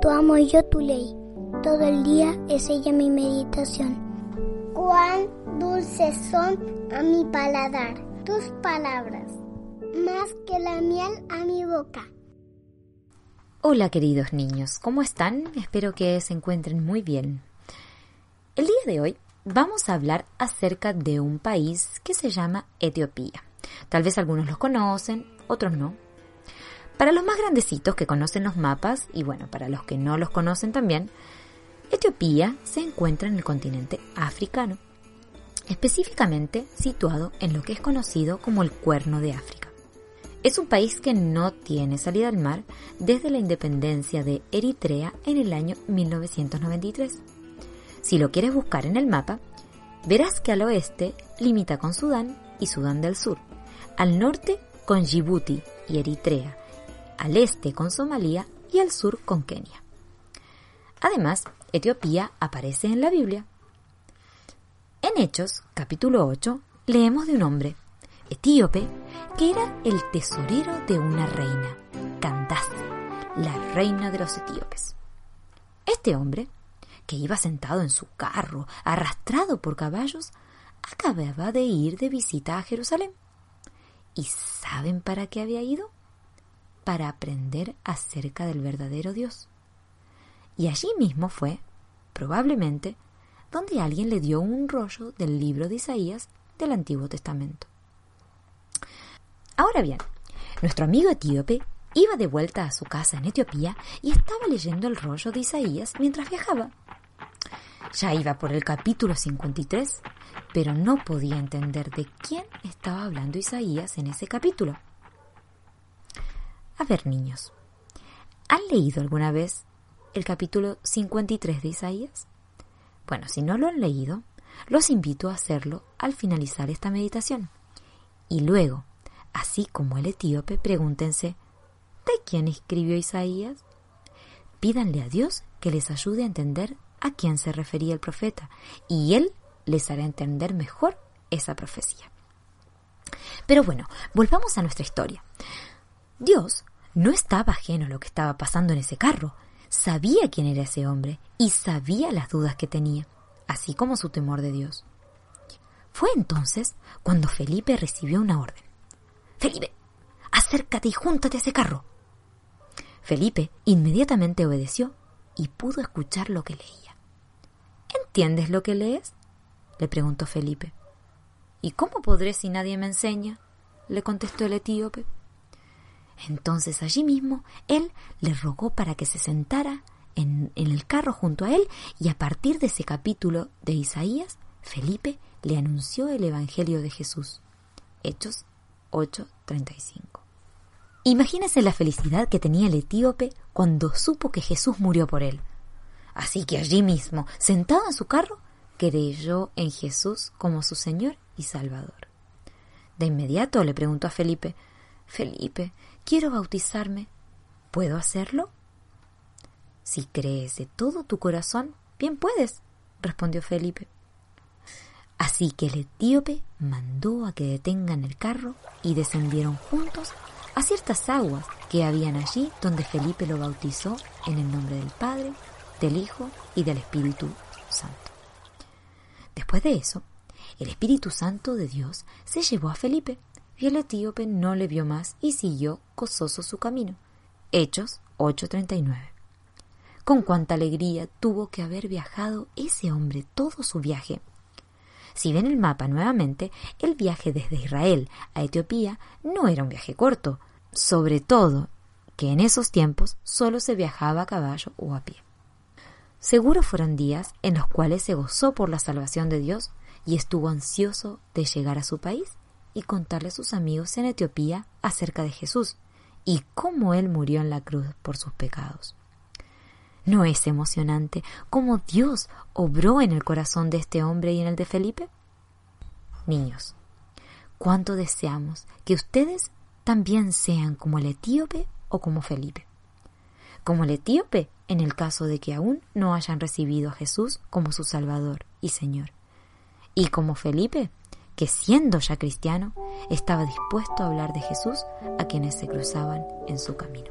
cuánto amo yo tu ley. Todo el día es ella mi meditación. Cuán dulces son a mi paladar tus palabras, más que la miel a mi boca. Hola queridos niños, ¿cómo están? Espero que se encuentren muy bien. El día de hoy vamos a hablar acerca de un país que se llama Etiopía. Tal vez algunos lo conocen, otros no. Para los más grandecitos que conocen los mapas, y bueno, para los que no los conocen también, Etiopía se encuentra en el continente africano, específicamente situado en lo que es conocido como el Cuerno de África. Es un país que no tiene salida al mar desde la independencia de Eritrea en el año 1993. Si lo quieres buscar en el mapa, verás que al oeste limita con Sudán y Sudán del Sur, al norte con Djibouti y Eritrea, al este con Somalia y al sur con Kenia. Además, Etiopía aparece en la Biblia. En Hechos, capítulo 8, leemos de un hombre, etíope, que era el tesorero de una reina, Candace, la reina de los etíopes. Este hombre, que iba sentado en su carro, arrastrado por caballos, acababa de ir de visita a Jerusalén. ¿Y saben para qué había ido? Para aprender acerca del verdadero Dios. Y allí mismo fue, probablemente, donde alguien le dio un rollo del libro de Isaías del Antiguo Testamento. Ahora bien, nuestro amigo etíope iba de vuelta a su casa en Etiopía y estaba leyendo el rollo de Isaías mientras viajaba. Ya iba por el capítulo 53, pero no podía entender de quién estaba hablando Isaías en ese capítulo. A ver, niños, ¿han leído alguna vez el capítulo 53 de Isaías? Bueno, si no lo han leído, los invito a hacerlo al finalizar esta meditación. Y luego, así como el etíope, pregúntense, ¿de quién escribió Isaías? Pídanle a Dios que les ayude a entender a quién se refería el profeta, y Él les hará entender mejor esa profecía. Pero bueno, volvamos a nuestra historia. Dios no estaba ajeno a lo que estaba pasando en ese carro. Sabía quién era ese hombre y sabía las dudas que tenía, así como su temor de Dios. Fue entonces cuando Felipe recibió una orden. Felipe, acércate y júntate a ese carro. Felipe inmediatamente obedeció y pudo escuchar lo que leía. ¿Entiendes lo que lees? le preguntó Felipe. ¿Y cómo podré si nadie me enseña? le contestó el etíope. Entonces allí mismo él le rogó para que se sentara en, el carro junto a él y a partir de ese capítulo de Isaías, Felipe le anunció el Evangelio de Jesús. Hechos 8:35. Imagínese la felicidad que tenía el etíope cuando supo que Jesús murió por él. Así que allí mismo, sentado en su carro, creyó en Jesús como su Señor y Salvador. De inmediato le preguntó a Felipe, Felipe, quiero bautizarme. ¿Puedo hacerlo? Si crees de todo tu corazón, bien puedes, respondió Felipe. Así que el etíope mandó a que detengan el carro y descendieron juntos a ciertas aguas que habían allí donde Felipe lo bautizó en el nombre del Padre, del Hijo y del Espíritu Santo. Después de eso, el Espíritu Santo de Dios se llevó a Felipe y el etíope no le vio más y siguió gozoso su camino. Hechos 8:39. Con cuánta alegría tuvo que haber viajado ese hombre todo su viaje. Si ven el mapa nuevamente, el viaje desde Israel a Etiopía no era un viaje corto, sobre todo que en esos tiempos solo se viajaba a caballo o a pie. Seguro fueron días en los cuales se gozó por la salvación de Dios y estuvo ansioso de llegar a su país y contarle a sus amigos en Etiopía acerca de Jesús y cómo Él murió en la cruz por sus pecados. ¿No es emocionante cómo Dios obró en el corazón de este hombre y en el de Felipe? Niños, cuánto deseamos que ustedes también sean como el etíope o como Felipe. Como el etíope en el caso de que aún no hayan recibido a Jesús como su Salvador y Señor. Y como Felipe, que siendo ya cristiano, estaba dispuesto a hablar de Jesús a quienes se cruzaban en su camino.